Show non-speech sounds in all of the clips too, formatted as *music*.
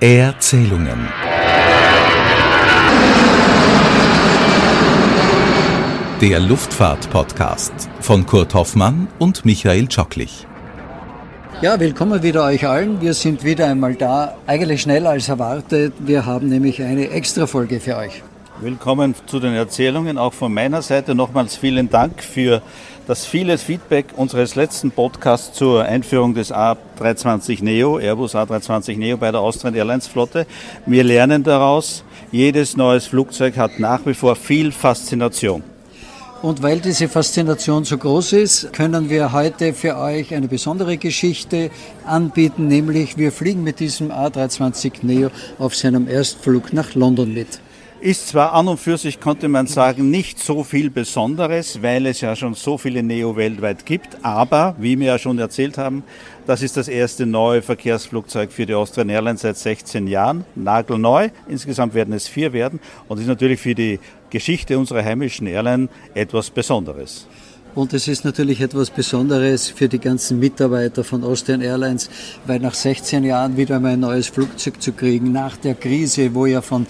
Erzählungen. Der Luftfahrt-Podcast von Kurt Hoffmann und Michael Tschocklich. Ja, willkommen wieder euch allen. Wir sind wieder einmal da, eigentlich schneller als erwartet. Wir haben nämlich eine Extra-Folge für euch. Willkommen zu den Erzählungen. Auch von meiner Seite nochmals vielen Dank für das viele Feedback unseres letzten Podcasts zur Einführung des A320 Neo, Airbus A320 Neo bei der Austrian Airlines Flotte. Wir lernen daraus, jedes neues Flugzeug hat nach wie vor viel Faszination. Und weil diese Faszination so groß ist, können wir heute für euch eine besondere Geschichte anbieten, nämlich wir fliegen mit diesem A320 Neo auf seinem Erstflug nach London mit. Ist zwar an und für sich, konnte man sagen, nicht so viel Besonderes, weil es ja schon so viele Neo weltweit gibt, aber, wie wir ja schon erzählt haben, das ist das erste neue Verkehrsflugzeug für die Austrian Airlines seit 16 Jahren, nagelneu. Insgesamt werden es vier werden und ist natürlich für die Geschichte unserer heimischen Airline etwas Besonderes. Und es ist natürlich etwas Besonderes für die ganzen Mitarbeiter von Austrian Airlines, weil nach 16 Jahren wieder einmal ein neues Flugzeug zu kriegen, nach der Krise, wo ja von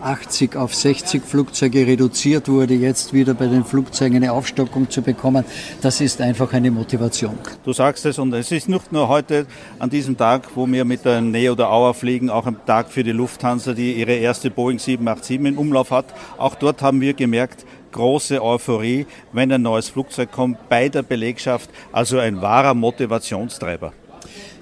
80 auf 60 Flugzeuge reduziert wurde, jetzt wieder bei den Flugzeugen eine Aufstockung zu bekommen, das ist einfach eine Motivation. Du sagst es und es ist nicht nur heute an diesem Tag, wo wir mit der Neo oder Auer fliegen, auch ein Tag für die Lufthansa, die ihre erste Boeing 787 in Umlauf hat. Auch dort haben wir gemerkt, große Euphorie, wenn ein neues Flugzeug kommt, bei der Belegschaft, also ein wahrer Motivationstreiber.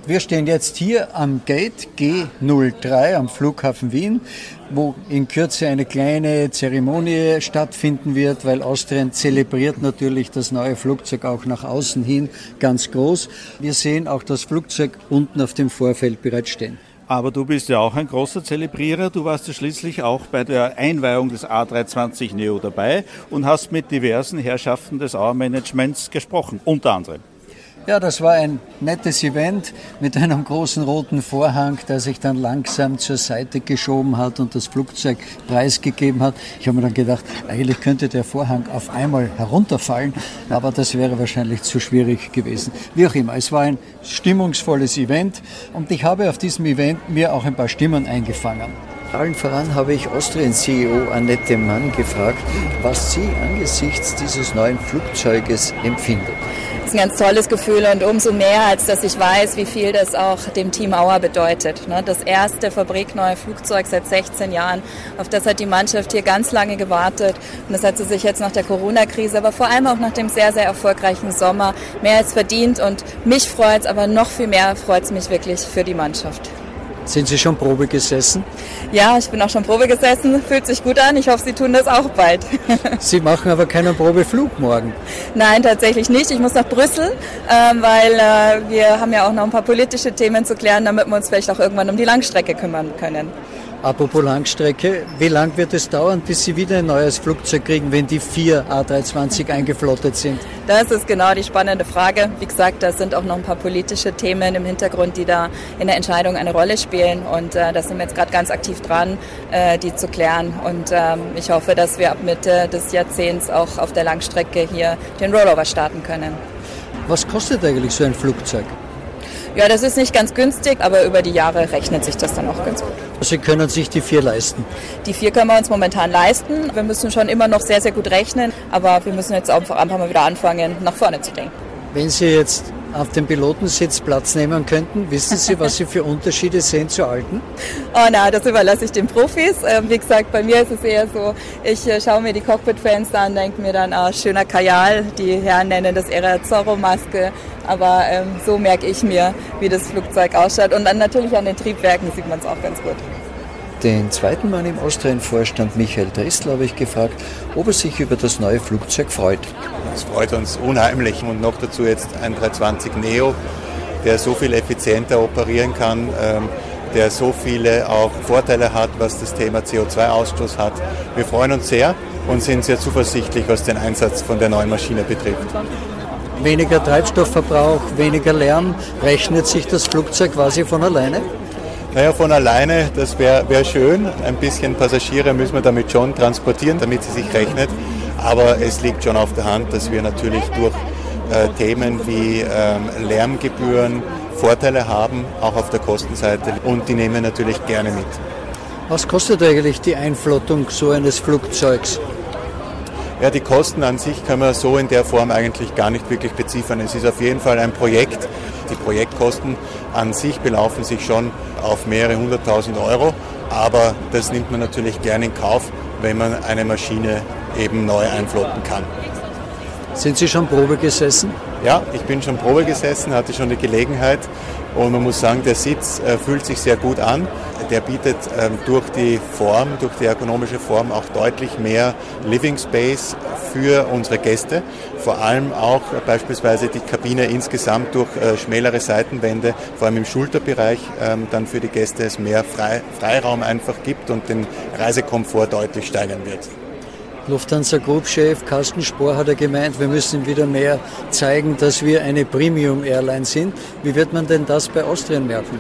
Wir stehen jetzt hier am Gate G03 am Flughafen Wien, wo in Kürze eine kleine Zeremonie stattfinden wird, weil Austrian zelebriert natürlich das neue Flugzeug auch nach außen hin ganz groß. Wir sehen auch das Flugzeug unten auf dem Vorfeld bereits stehen. Aber du bist ja auch ein großer Zelebrierer. Du warst ja schließlich auch bei der Einweihung des A320 Neo dabei und hast mit diversen Herrschaften des Auer-Managements gesprochen, unter anderem. Ja, das war ein nettes Event mit einem großen roten Vorhang, der sich dann langsam zur Seite geschoben hat und das Flugzeug preisgegeben hat. Ich habe mir dann gedacht, eigentlich könnte der Vorhang auf einmal herunterfallen, aber das wäre wahrscheinlich zu schwierig gewesen. Wie auch immer, es war ein stimmungsvolles Event und ich habe auf diesem Event mir auch ein paar Stimmen eingefangen. Allen voran habe ich Austrian-CEO Annette Mann gefragt, was sie angesichts dieses neuen Flugzeuges empfindet ist ein ganz tolles Gefühl und umso mehr, als dass ich weiß, wie viel das auch dem Team Auer bedeutet. Ne? Das erste fabrikneue Flugzeug seit 16 Jahren, auf das hat die Mannschaft hier ganz lange gewartet und das hat sie sich jetzt nach der Corona-Krise, aber vor allem auch nach dem sehr, sehr erfolgreichen Sommer mehr als verdient und mich freut es, aber noch viel mehr freut es mich wirklich für die Mannschaft. Sind Sie schon Probe gesessen? Ja, ich bin auch schon Probe gesessen. Fühlt sich gut an. Ich hoffe, Sie tun das auch bald. *laughs* Sie machen aber keinen Probeflug morgen. Nein, tatsächlich nicht. Ich muss nach Brüssel, äh, weil äh, wir haben ja auch noch ein paar politische Themen zu klären, damit wir uns vielleicht auch irgendwann um die Langstrecke kümmern können. Apropos Langstrecke, wie lang wird es dauern, bis Sie wieder ein neues Flugzeug kriegen, wenn die vier A320 eingeflottet sind? Das ist genau die spannende Frage. Wie gesagt, da sind auch noch ein paar politische Themen im Hintergrund, die da in der Entscheidung eine Rolle spielen. Und äh, da sind wir jetzt gerade ganz aktiv dran, äh, die zu klären. Und ähm, ich hoffe, dass wir ab Mitte des Jahrzehnts auch auf der Langstrecke hier den Rollover starten können. Was kostet eigentlich so ein Flugzeug? Ja, das ist nicht ganz günstig, aber über die Jahre rechnet sich das dann auch ganz gut. Sie können sich die vier leisten? Die vier können wir uns momentan leisten. Wir müssen schon immer noch sehr, sehr gut rechnen, aber wir müssen jetzt einfach mal wieder anfangen, nach vorne zu denken. Wenn Sie jetzt auf dem Pilotensitz Platz nehmen könnten, wissen Sie, was Sie für Unterschiede sehen zu alten? *laughs* Oh na, das überlasse ich den Profis. Ähm, wie gesagt, bei mir ist es eher so, ich äh, schaue mir die Cockpit-Fans an, denke mir dann, ah, schöner Kajal, die Herren nennen das ihre Zorro-Maske, aber ähm, so merke ich mir, wie das Flugzeug ausschaut. Und dann natürlich an den Triebwerken sieht man es auch ganz gut. Den zweiten Mann im Austrian-Vorstand, Michael Dressler, habe ich gefragt, ob er sich über das neue Flugzeug freut. Es freut uns unheimlich und noch dazu jetzt ein 320 Neo, der so viel effizienter operieren kann, ähm, der so viele auch Vorteile hat, was das Thema CO2-Ausstoß hat. Wir freuen uns sehr und sind sehr zuversichtlich, was den Einsatz von der neuen Maschine betrifft weniger Treibstoffverbrauch, weniger Lärm, rechnet sich das Flugzeug quasi von alleine? Naja, von alleine, das wäre wär schön. Ein bisschen Passagiere müssen wir damit schon transportieren, damit sie sich rechnet. Aber es liegt schon auf der Hand, dass wir natürlich durch äh, Themen wie ähm, Lärmgebühren Vorteile haben, auch auf der Kostenseite und die nehmen wir natürlich gerne mit. Was kostet eigentlich die Einflottung so eines Flugzeugs? Ja, die Kosten an sich kann man so in der Form eigentlich gar nicht wirklich beziffern. Es ist auf jeden Fall ein Projekt. Die Projektkosten an sich belaufen sich schon auf mehrere hunderttausend Euro, aber das nimmt man natürlich gerne in Kauf, wenn man eine Maschine eben neu einflotten kann. Sind Sie schon Probe gesessen? Ja, ich bin schon Probe gesessen, hatte schon die Gelegenheit und man muss sagen, der Sitz äh, fühlt sich sehr gut an. Der bietet ähm, durch die Form, durch die ergonomische Form auch deutlich mehr Living Space für unsere Gäste. Vor allem auch äh, beispielsweise die Kabine insgesamt durch äh, schmälere Seitenwände, vor allem im Schulterbereich, ähm, dann für die Gäste es mehr Frei Freiraum einfach gibt und den Reisekomfort deutlich steigern wird. Lufthansa Group Chef Carsten Spohr hat ja gemeint, wir müssen wieder mehr zeigen, dass wir eine Premium Airline sind. Wie wird man denn das bei Austrian merken?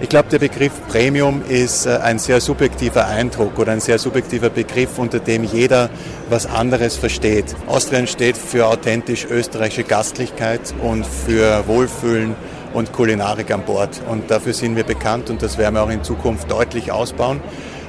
Ich glaube, der Begriff Premium ist äh, ein sehr subjektiver Eindruck oder ein sehr subjektiver Begriff, unter dem jeder was anderes versteht. Austrian steht für authentisch österreichische Gastlichkeit und für Wohlfühlen und Kulinarik an Bord. Und dafür sind wir bekannt und das werden wir auch in Zukunft deutlich ausbauen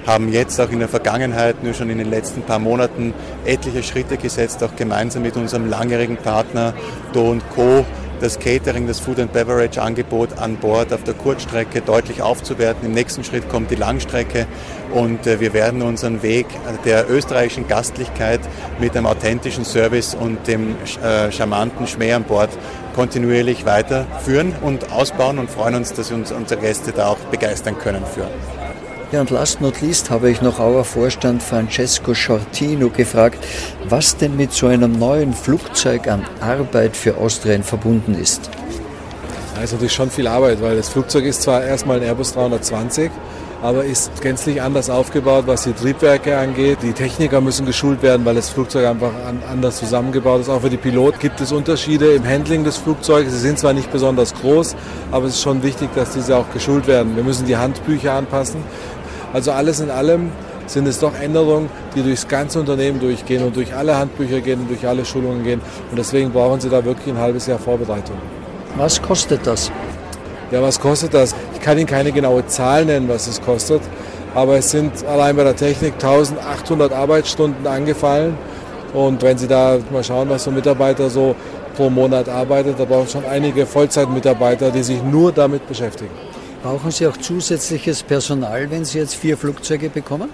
haben jetzt auch in der Vergangenheit, nur schon in den letzten paar Monaten, etliche Schritte gesetzt, auch gemeinsam mit unserem langjährigen Partner Do Co das Catering, das Food and Beverage Angebot an Bord auf der Kurzstrecke deutlich aufzuwerten. Im nächsten Schritt kommt die Langstrecke und äh, wir werden unseren Weg der österreichischen Gastlichkeit mit einem authentischen Service und dem äh, charmanten Schmäh an Bord kontinuierlich weiterführen und ausbauen und freuen uns, dass wir uns unsere Gäste da auch begeistern können für. Ja, und last not least habe ich noch Auer Vorstand Francesco Shortino gefragt, was denn mit so einem neuen Flugzeug an Arbeit für Austrian verbunden ist. Da ist natürlich schon viel Arbeit, weil das Flugzeug ist zwar erstmal ein Airbus 320, aber ist gänzlich anders aufgebaut, was die Triebwerke angeht. Die Techniker müssen geschult werden, weil das Flugzeug einfach anders zusammengebaut ist. Auch für die Piloten gibt es Unterschiede im Handling des Flugzeugs. Sie sind zwar nicht besonders groß, aber es ist schon wichtig, dass diese auch geschult werden. Wir müssen die Handbücher anpassen. Also alles in allem sind es doch Änderungen, die durchs ganze Unternehmen durchgehen und durch alle Handbücher gehen und durch alle Schulungen gehen. Und deswegen brauchen Sie da wirklich ein halbes Jahr Vorbereitung. Was kostet das? Ja, was kostet das? Ich kann Ihnen keine genaue Zahl nennen, was es kostet. Aber es sind allein bei der Technik 1800 Arbeitsstunden angefallen. Und wenn Sie da mal schauen, was so ein Mitarbeiter so pro Monat arbeitet, da brauchen schon einige Vollzeitmitarbeiter, die sich nur damit beschäftigen. Brauchen Sie auch zusätzliches Personal, wenn Sie jetzt vier Flugzeuge bekommen?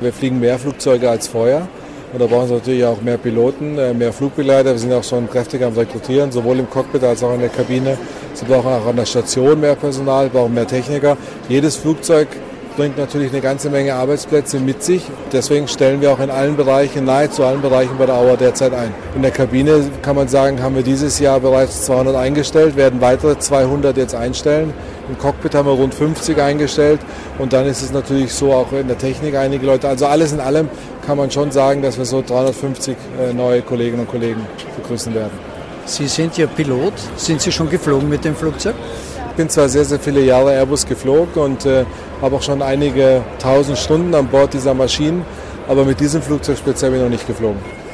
Wir fliegen mehr Flugzeuge als vorher. Und da brauchen Sie natürlich auch mehr Piloten, äh, mehr Flugbegleiter. Wir sind auch schon kräftig am Rekrutieren, sowohl im Cockpit als auch in der Kabine. Sie brauchen auch an der Station mehr Personal, brauchen mehr Techniker. Jedes Flugzeug bringt natürlich eine ganze Menge Arbeitsplätze mit sich. Deswegen stellen wir auch in allen Bereichen, nahezu allen Bereichen bei der Auer derzeit ein. In der Kabine kann man sagen, haben wir dieses Jahr bereits 200 eingestellt, werden weitere 200 jetzt einstellen. Im Cockpit haben wir rund 50 eingestellt und dann ist es natürlich so auch in der Technik einige Leute. Also alles in allem kann man schon sagen, dass wir so 350 äh, neue Kolleginnen und Kollegen begrüßen werden. Sie sind ja Pilot. Sind Sie schon geflogen mit dem Flugzeug? Ich bin zwar sehr, sehr viele Jahre Airbus geflogen und äh, habe auch schon einige tausend Stunden an Bord dieser Maschinen, aber mit diesem Flugzeug speziell bin ich noch nicht geflogen.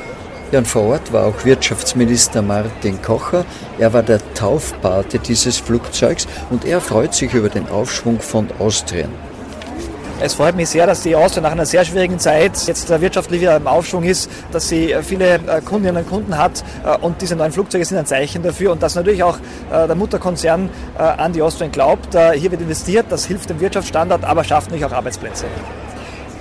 Ja, und vor Ort war auch Wirtschaftsminister Martin Kocher. Er war der Taufpate dieses Flugzeugs und er freut sich über den Aufschwung von Austrian. Es freut mich sehr, dass die Austria nach einer sehr schwierigen Zeit jetzt wirtschaftlich wieder im Aufschwung ist, dass sie viele äh, Kundinnen und Kunden hat äh, und diese neuen Flugzeuge sind ein Zeichen dafür und dass natürlich auch äh, der Mutterkonzern an die Austrian glaubt. Hier wird investiert, das hilft dem Wirtschaftsstandort, aber schafft natürlich auch Arbeitsplätze.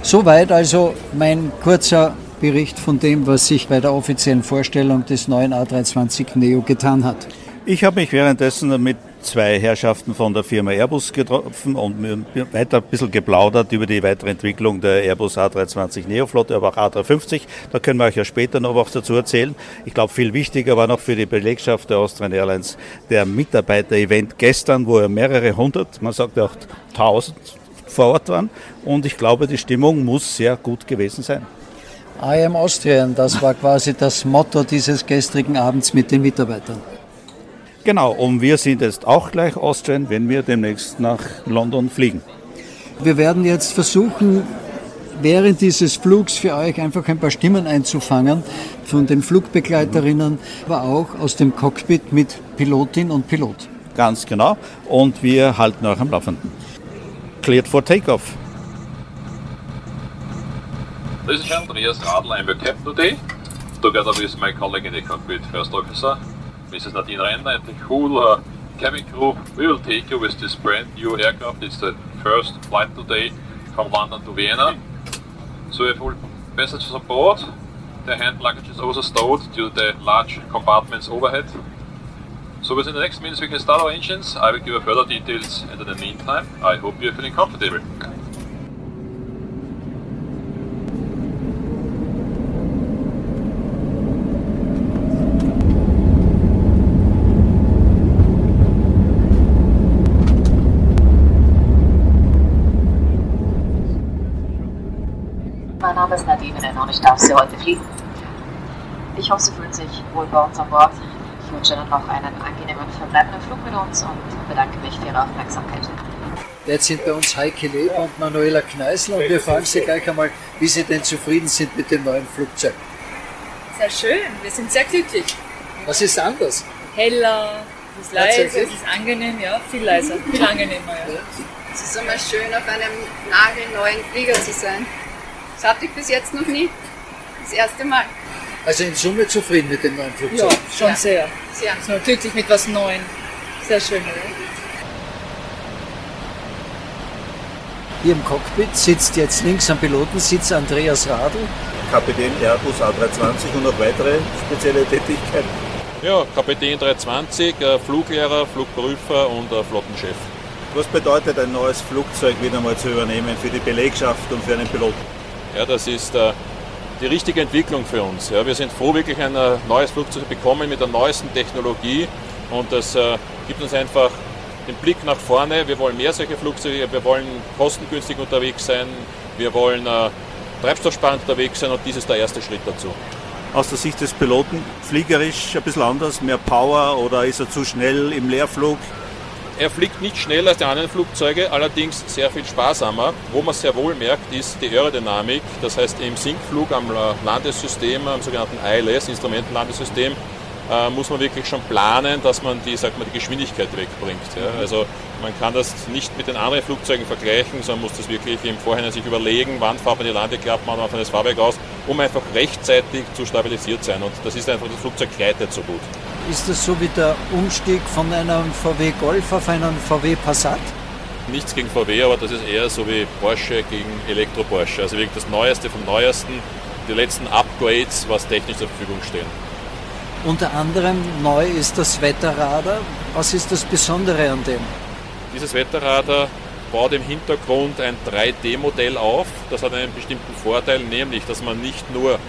Soweit also mein kurzer Bericht von dem, was sich bei der offiziellen Vorstellung des neuen A320 Neo getan hat. Ich habe mich währenddessen mit zwei Herrschaften von der Firma Airbus getroffen und weiter ein bisschen geplaudert über die weitere Entwicklung der Airbus A320 Neoflotte, aber auch A350. Da können wir euch ja später noch was dazu erzählen. Ich glaube, viel wichtiger war noch für die Belegschaft der Austrian Airlines der Mitarbeiter-Event gestern, wo ja mehrere hundert, man sagt ja auch tausend vor Ort waren. Und ich glaube, die Stimmung muss sehr gut gewesen sein. I am Austrian, das war quasi das Motto dieses gestrigen Abends mit den Mitarbeitern. Genau, und wir sind jetzt auch gleich Austrian, wenn wir demnächst nach London fliegen. Wir werden jetzt versuchen, während dieses Flugs für euch einfach ein paar Stimmen einzufangen von den Flugbegleiterinnen, aber auch aus dem Cockpit mit Pilotin und Pilot. Ganz genau. Und wir halten euch am Laufenden. Cleared for takeoff. This is Andreas Radl. I'm your captain today, together with my colleague in the cockpit, First Officer, Mrs. Nadine Renner, and the whole uh, cabin crew. We will take you with this brand new aircraft. It's the first flight today from London to Vienna. So we have all passengers on board. The hand luggage is also stowed due to the large compartments overhead. So within the next minutes we can start our engines. I will give you further details and in the meantime I hope you're feeling comfortable. Ist Nadine Renner und ich darf Sie heute fliegen. Ich hoffe, Sie fühlen sich wohl bei uns an Bord. Ich wünsche Ihnen noch einen angenehmen verbleibenden Flug mit uns und bedanke mich für Ihre Aufmerksamkeit. Jetzt sind bei uns Heike Leber und Manuela Kneißl und wir fragen Sie gleich einmal, wie Sie denn zufrieden sind mit dem neuen Flugzeug. Sehr schön, wir sind sehr glücklich. Was ist anders? Heller, es ist leise, es ist angenehm, ja, viel leiser, viel angenehmer. Ja. Es ist immer schön, auf einem nagelneuen Flieger zu sein. Das hatte ich bis jetzt noch nie. Das erste Mal. Also in Summe zufrieden mit dem neuen Ja, Flugzeug? schon Ja. sehr. Sehr. So glücklich mit was Neuem. Sehr schön, oder? Hier im Cockpit sitzt jetzt links am Pilotensitz Andreas Radl. Kapitän Airbus A320 und noch weitere spezielle Tätigkeiten. Ja, Kapitän 320, äh, Fluglehrer, Flugprüfer und äh, Flottenchef. Was bedeutet ein neues Flugzeug wieder mal zu übernehmen für die Belegschaft und für einen Piloten? Ja, das ist äh, die richtige Entwicklung für uns. Ja, wir sind froh, wirklich ein äh, neues Flugzeug zu bekommen mit der neuesten Technologie und das äh, gibt uns einfach den Blick nach vorne. Wir wollen mehr solche Flugzeuge, wir wollen kostengünstig unterwegs sein, wir wollen äh, treibstoffsparend unterwegs sein und dies ist der erste Schritt dazu. Aus der Sicht des Piloten, fliegerisch ein bisschen anders, mehr Power oder ist er zu schnell im Leerflug? Er fliegt nicht schneller als die anderen Flugzeuge, allerdings sehr viel sparsamer. Wo man sehr wohl merkt, ist die Aerodynamik. Das heißt, im Sinkflug am Landesystem, am sogenannten ILS, Instrumentenlandesystem, äh, muss man wirklich schon planen, dass man die, sagt man, die Geschwindigkeit wegbringt. Ja? Also man kann das nicht mit den anderen Flugzeugen vergleichen, sondern muss das wirklich im Vorhinein sich überlegen, wann fährt man die Landeklappen an, wann fährt das Fahrwerk aus, um einfach rechtzeitig zu stabilisiert sein. Und das ist einfach, das Flugzeug gleitet so gut. Ist das so wie der Umstieg von einem VW Golf auf einen VW Passat? Nichts gegen VW, aber das ist eher so wie Porsche gegen Elektro-Porsche. Also wirklich das Neueste vom Neuesten, die letzten Upgrades, was technisch zur Verfügung stehen. Unter anderem neu ist das Wetterradar. Was ist das Besondere an dem? Dieses Wetterradar baut im Hintergrund ein 3D-Modell auf. Das hat einen bestimmten Vorteil, nämlich, dass man nicht nur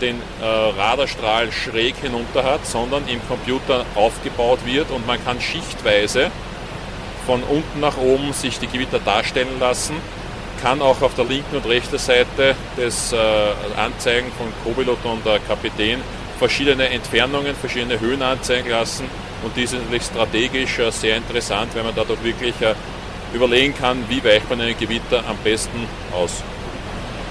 den äh, Radarstrahl schräg hinunter hat, sondern im Computer aufgebaut wird und man kann schichtweise von unten nach oben sich die Gewitter darstellen lassen, kann auch auf der linken und rechten Seite des äh, Anzeigen von Copilot und der Kapitän verschiedene Entfernungen, verschiedene Höhen anzeigen lassen und dies ist natürlich strategisch äh, sehr interessant, weil man dadurch wirklich äh, überlegen kann, wie weicht man einen Gewitter am besten aus.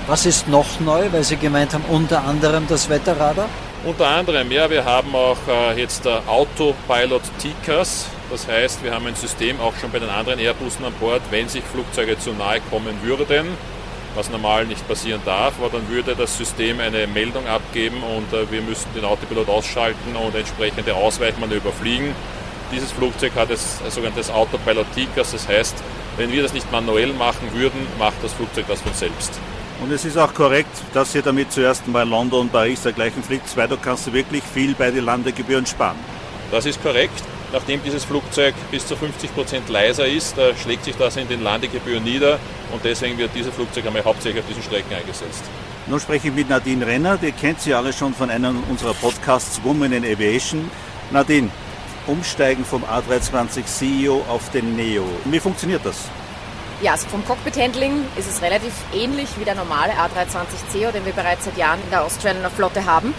Was ist noch neu, weil Sie gemeint haben, unter anderem das Wetterradar? Unter anderem, ja, wir haben auch äh, jetzt der Autopilot TICAS. Das heißt, wir haben ein System auch schon bei den anderen Airbussen an Bord, wenn sich Flugzeuge zu nahe kommen würden, was normal nicht passieren darf, aber dann würde das System eine Meldung abgeben und äh, wir müssten den Autopilot ausschalten und entsprechende Ausweichmanöver fliegen. Dieses Flugzeug hat ein sogenanntes Autopilot TICAS, das heißt, wenn wir das nicht manuell machen würden, macht das Flugzeug das von selbst. Und es ist auch korrekt, dass ihr damit zuerst mal London und Paris dergleichen fliegt, weil du kannst wirklich viel bei den Landegebühren sparen. Das ist korrekt. Nachdem dieses Flugzeug bis zu 50 Prozent leiser ist, äh, schlägt sich das in den Landegebühren nieder und deswegen wird dieses Flugzeug einmal hauptsächlich auf diesen Strecken eingesetzt. Nun spreche ich mit Nadine Renner, die kennt sie alle schon von einem unserer Podcasts Women in Aviation. Nadine, umsteigen vom A320 CEO auf den Neo. Wie funktioniert das? Ja, also vom Cockpit-Handling ist es relativ ähnlich wie der normale A320ceo, den wir bereits seit Jahren in der Australian Flotte haben.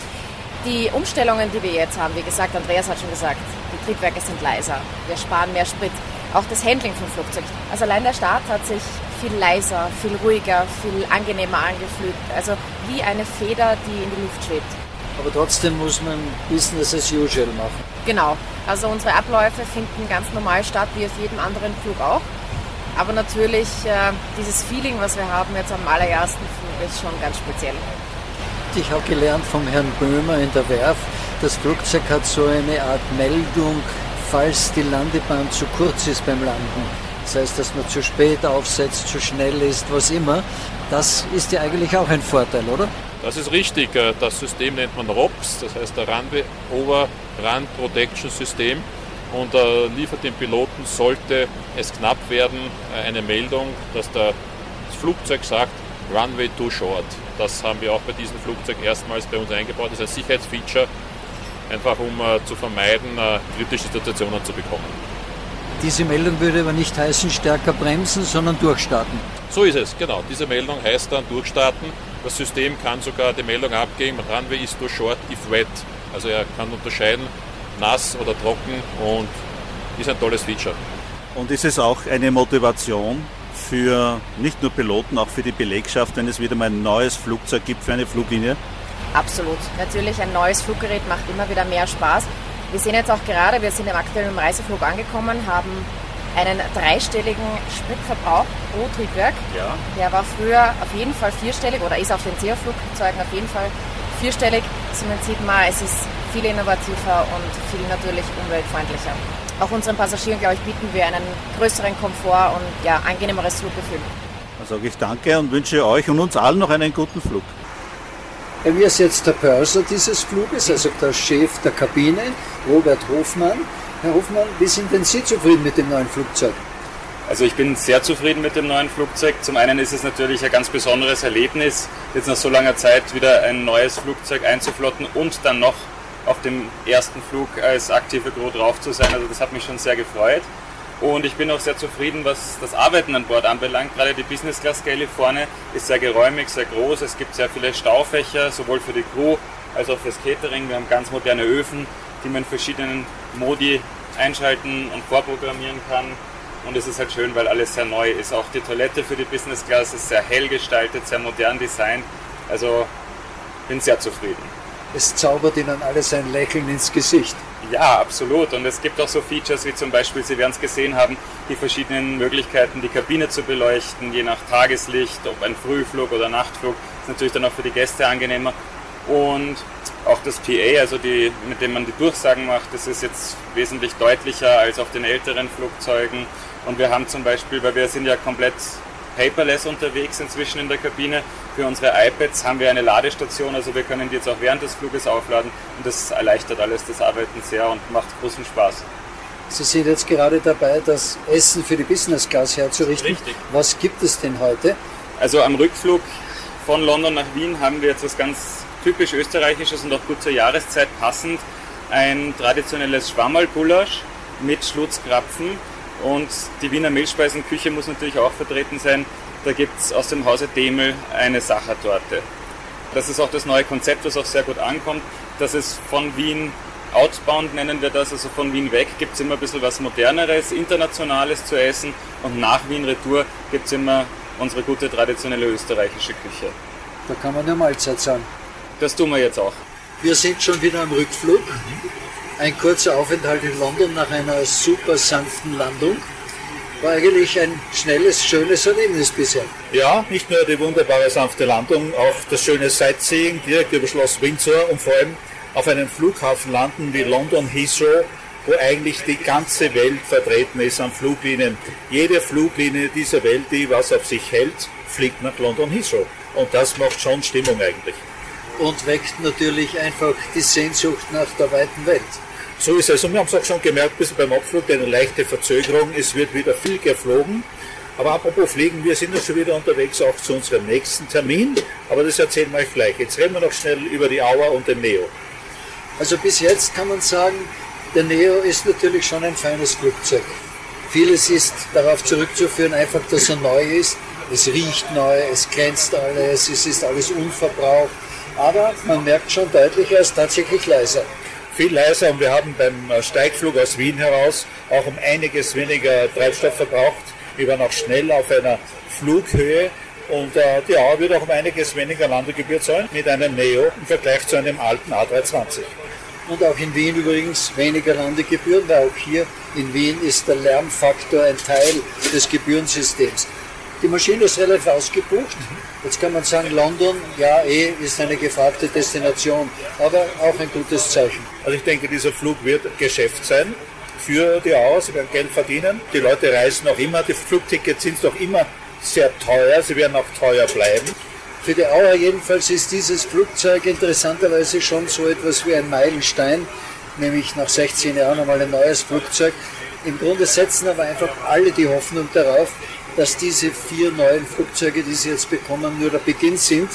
Die Umstellungen, die wir jetzt haben, wie gesagt, Andreas hat schon gesagt, die Triebwerke sind leiser, wir sparen mehr Sprit. Auch das Handling vom Flugzeug. Also allein der Start hat sich viel leiser, viel ruhiger, viel angenehmer angeflügt. Also wie eine Feder, die in die Luft schwebt. Aber trotzdem muss man Business as usual machen. Genau. Also unsere Abläufe finden ganz normal statt, wie auf jedem anderen Flug auch. Aber natürlich, äh, dieses Feeling, was wir haben jetzt am allerersten Flug, ist schon ganz speziell. Ich habe gelernt vom Herrn Böhmer in der Werft, das Flugzeug hat so eine Art Meldung, falls die Landebahn zu kurz ist beim Landen. Das heißt, dass man zu spät aufsetzt, zu schnell ist, was immer. Das ist ja eigentlich auch ein Vorteil, oder? Das ist richtig. Äh, das System nennt man ROPS, das heißt der Runway Over Run Protection System und äh, liefert dem Piloten, sollte es knapp werden, äh, eine Meldung, dass das Flugzeug sagt, Runway too short. Das haben wir auch bei diesem Flugzeug erstmals bei uns eingebaut. Das ist ein Sicherheitsfeature, einfach um äh, zu vermeiden, äh, kritische Situationen zu bekommen. Diese Meldung würde aber nicht heißen, stärker bremsen, sondern durchstarten. So ist es, genau. Diese Meldung heißt dann durchstarten. Das System kann sogar die Meldung abgeben, Runway is too short if wet. Also er kann unterscheiden, nass oder trocken und ist ein tolles Feature. Und ist es auch eine Motivation für nicht nur Piloten, auch für die Belegschaft, wenn es wieder mal ein neues Flugzeug gibt für eine Fluglinie? Absolut. Natürlich, ein neues Fluggerät macht immer wieder mehr Spaß. Wir sehen jetzt auch gerade, wir sind im aktuellen Reiseflug angekommen, haben einen dreistelligen Spritverbrauch pro Triebwerk. Ja. Der war früher auf jeden Fall vierstellig oder ist auf den CO-Flugzeugen auf jeden Fall vierstellig. Somit sieht man, es ist viel innovativer und viel natürlich umweltfreundlicher. Auch unseren Passagieren, glaube ich, bieten wir einen größeren Komfort und ja, angenehmeres Fluggefühl. Dann sage ich danke und wünsche euch und uns allen noch einen guten Flug. Mir ist jetzt der Pörser dieses Fluges, also der Chef der Kabine, Robert Hofmann. Herr Hofmann, wie sind denn Sie zufrieden mit dem neuen Flugzeug? Also ich bin sehr zufrieden mit dem neuen Flugzeug. Zum einen ist es natürlich ein ganz besonderes Erlebnis, jetzt nach so langer Zeit wieder ein neues Flugzeug einzuflotten und dann noch auf dem ersten Flug als aktive Crew drauf zu sein. Also das hat mich schon sehr gefreut. Und ich bin auch sehr zufrieden, was das Arbeiten an Bord anbelangt. Gerade die Business Class Galley vorne ist sehr geräumig, sehr groß. Es gibt sehr viele Staufächer, sowohl für die Crew als auch fürs Catering. Wir haben ganz moderne Öfen, die man in verschiedenen Modi einschalten und vorprogrammieren kann. Und es ist halt schön, weil alles sehr neu ist. Auch die Toilette für die Business Class ist sehr hell gestaltet, sehr modern designt. Also bin sehr zufrieden. Es zaubert Ihnen alles ein Lächeln ins Gesicht. Ja, absolut. Und es gibt auch so Features wie zum Beispiel, Sie werden es gesehen haben, die verschiedenen Möglichkeiten, die Kabine zu beleuchten, je nach Tageslicht, ob ein Frühflug oder Nachtflug. ist natürlich dann auch für die Gäste angenehmer. Und auch das PA, also die, mit dem man die Durchsagen macht, das ist jetzt wesentlich deutlicher als auf den älteren Flugzeugen. Und wir haben zum Beispiel, weil wir sind ja komplett paperless unterwegs inzwischen in der Kabine. Für unsere iPads haben wir eine Ladestation, also wir können die jetzt auch während des Fluges aufladen und das erleichtert alles das Arbeiten sehr und macht großen Spaß. Sie sind jetzt gerade dabei, das Essen für die Business Class herzurichten. Richtig. Was gibt es denn heute? Also am Rückflug von London nach Wien haben wir jetzt was ganz typisch österreichisches und auch gut zur Jahreszeit passend. Ein traditionelles Schwammerl-Gulasch mit Schlutzkrapfen und die Wiener Milchspeisenküche muss natürlich auch vertreten sein. Da gibt es aus dem Hause Demel eine Sachertorte. Das ist auch das neue Konzept, das auch sehr gut ankommt. Das ist von Wien outbound, nennen wir das, also von Wien weg gibt es immer ein bisschen was Moderneres, Internationales zu essen und nach Wien Retour gibt es immer unsere gute traditionelle österreichische Küche. Da kann man ja Mahlzeit sagen. Das tun wir jetzt auch. Wir sind schon wieder am Rückflug. Ein kurzer Aufenthalt in London nach einer super sanften Landung. War eigentlich ein schnelles, schönes Erlebnis bisher. Ja, nicht nur die wunderbare sanfte Landung, auch das schöne Sightseeing direkt über Schloss Windsor und vor allem auf einem Flughafen landen wie London Heathrow, wo eigentlich die ganze Welt vertreten ist an Fluglinien. Jede Fluglinie dieser Welt, die was auf sich hält, fliegt nach London Heathrow. Und das macht schon Stimmung eigentlich. Und weckt natürlich einfach die Sehnsucht nach der weiten Welt. So ist es. Und wir haben es auch schon gemerkt, bis beim Abflug eine leichte Verzögerung. Es wird wieder viel geflogen. Aber apropos Fliegen, wir sind ja schon wieder unterwegs auch zu unserem nächsten Termin. Aber das erzählen wir euch gleich. Jetzt reden wir noch schnell über die Auer und den Neo. Also bis jetzt kann man sagen, der Neo ist natürlich schon ein feines Flugzeug. Vieles ist darauf zurückzuführen, einfach, dass er neu ist. Es riecht neu, es glänzt alles, es ist alles unverbraucht. Aber man merkt schon deutlich, er ist tatsächlich leiser. Viel leiser und wir haben beim Steigflug aus Wien heraus auch um einiges weniger Treibstoff verbraucht. Wir waren auch schnell auf einer Flughöhe und äh, die Auer wird auch um einiges weniger Landegebühr zahlen mit einem Neo im Vergleich zu einem alten A320. Und auch in Wien übrigens weniger Landegebühren, weil auch hier in Wien ist der Lärmfaktor ein Teil des Gebührensystems. Die Maschine ist relativ ausgebucht. Jetzt kann man sagen, London, ja, eh, ist eine gefragte Destination, aber auch ein gutes Zeichen. Also ich denke, dieser Flug wird Geschäft sein für die Auer. Sie werden Geld verdienen. Die Leute reisen noch immer. Die Flugtickets sind noch immer sehr teuer. Sie werden auch teuer bleiben. Für die Auer jedenfalls ist dieses Flugzeug interessanterweise schon so etwas wie ein Meilenstein, nämlich nach 16 Jahren einmal ein neues Flugzeug. Im Grunde setzen aber einfach alle die Hoffnung darauf, dass diese vier neuen Flugzeuge, die sie jetzt bekommen, nur der Beginn sind,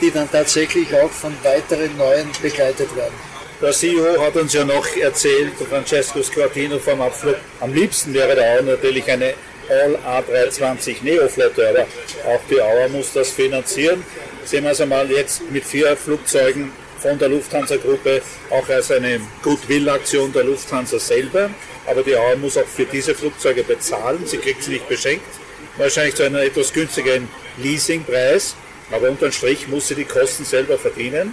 die dann tatsächlich auch von weiteren neuen begleitet werden. Der CEO hat uns ja noch erzählt, Francesco Squartino vom Abflug, am liebsten wäre da auch natürlich eine All A320 Neo-Flotte, aber auch die Auer muss das finanzieren. Sehen wir es einmal jetzt mit vier Flugzeugen von der Lufthansa-Gruppe auch als eine Goodwill-Aktion der Lufthansa selber. Aber die Auer muss auch für diese Flugzeuge bezahlen. Sie kriegt sie nicht beschenkt. Wahrscheinlich zu einem etwas günstigeren Leasingpreis. Aber unterm Strich muss sie die Kosten selber verdienen.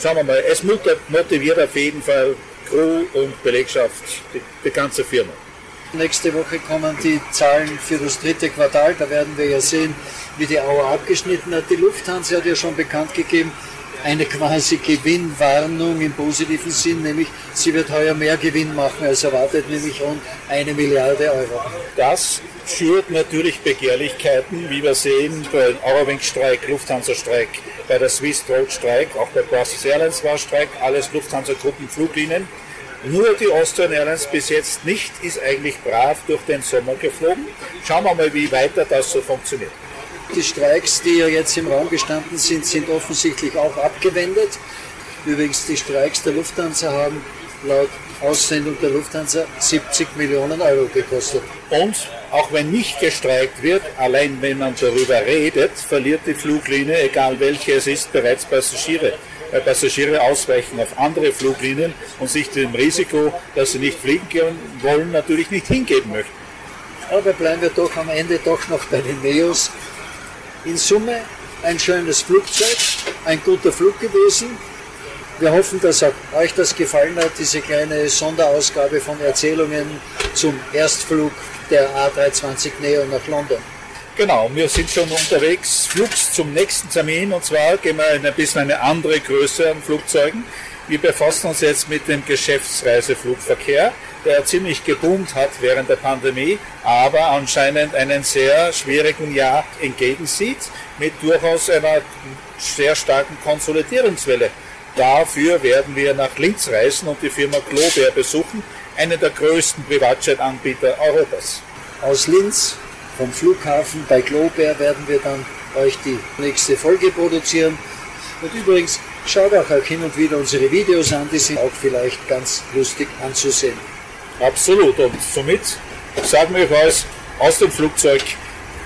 Schauen wir mal, es motiviert auf jeden Fall Crew und Belegschaft, die, die ganze Firma. Nächste Woche kommen die Zahlen für das dritte Quartal. Da werden wir ja sehen, wie die Auer abgeschnitten hat. Die Lufthansa hat ja schon bekannt gegeben, eine quasi Gewinnwarnung im positiven Sinn, nämlich sie wird heuer mehr Gewinn machen als erwartet, nämlich rund eine Milliarde Euro. Das schürt natürlich Begehrlichkeiten, wie wir sehen bei Eurowings-Streik, Lufthansa-Streik, bei der Swiss Road-Streik, auch bei Brussels Airlines war Streik, alles Lufthansa-Gruppen, Fluglinien. Nur die Austrian Airlines bis jetzt nicht, ist eigentlich brav durch den Sommer geflogen. Schauen wir mal, wie weiter das so funktioniert. Die Streiks, die ja jetzt im Raum gestanden sind, sind offensichtlich auch abgewendet. Übrigens, die Streiks der Lufthansa haben laut Aussendung der Lufthansa 70 Millionen Euro gekostet. Und auch wenn nicht gestreikt wird, allein wenn man darüber redet, verliert die Fluglinie, egal welche es ist, bereits Passagiere weil Passagiere ausweichen auf andere Fluglinien und sich dem Risiko, dass sie nicht fliegen wollen, natürlich nicht hingeben möchten. Aber bleiben wir doch am Ende doch noch bei den Neos. In Summe ein schönes Flugzeug, ein guter Flug gewesen. Wir hoffen, dass euch das gefallen hat, diese kleine Sonderausgabe von Erzählungen zum Erstflug der A320 Neo nach London. Genau, wir sind schon unterwegs, flugs zum nächsten Termin und zwar gehen wir in ein bisschen eine andere Größe an Flugzeugen. Wir befassen uns jetzt mit dem Geschäftsreiseflugverkehr, der ziemlich geboomt hat während der Pandemie, aber anscheinend einen sehr schwierigen Jahr entgegensieht, mit durchaus einer sehr starken Konsolidierungswelle. Dafür werden wir nach Linz reisen und die Firma Globair besuchen, einen der größten Privatjet-Anbieter Europas. Aus Linz vom Flughafen bei Globair werden wir dann euch die nächste Folge produzieren. Und übrigens, schaut auch, auch hin und wieder unsere Videos an, die sind auch vielleicht ganz lustig anzusehen. Absolut. Und somit sagen wir euch aus dem Flugzeug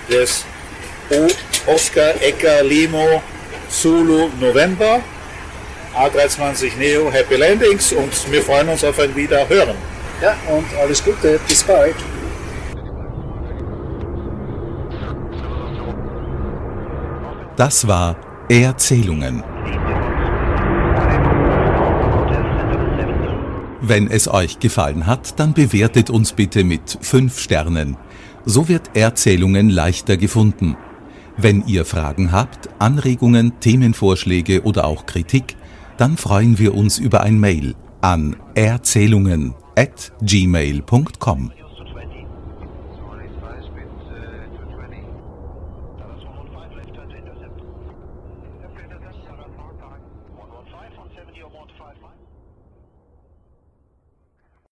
des o Oscar Ecker Limo Zulu November A320 Neo Happy Landings und wir freuen uns auf ein Wiederhören. Ja, und alles Gute, bis bald. Das war Erzählungen. Wenn es euch gefallen hat, dann bewertet uns bitte mit 5 Sternen. So wird Erzählungen leichter gefunden. Wenn ihr Fragen habt, Anregungen, Themenvorschläge oder auch Kritik, dann freuen wir uns über ein Mail an erzählungen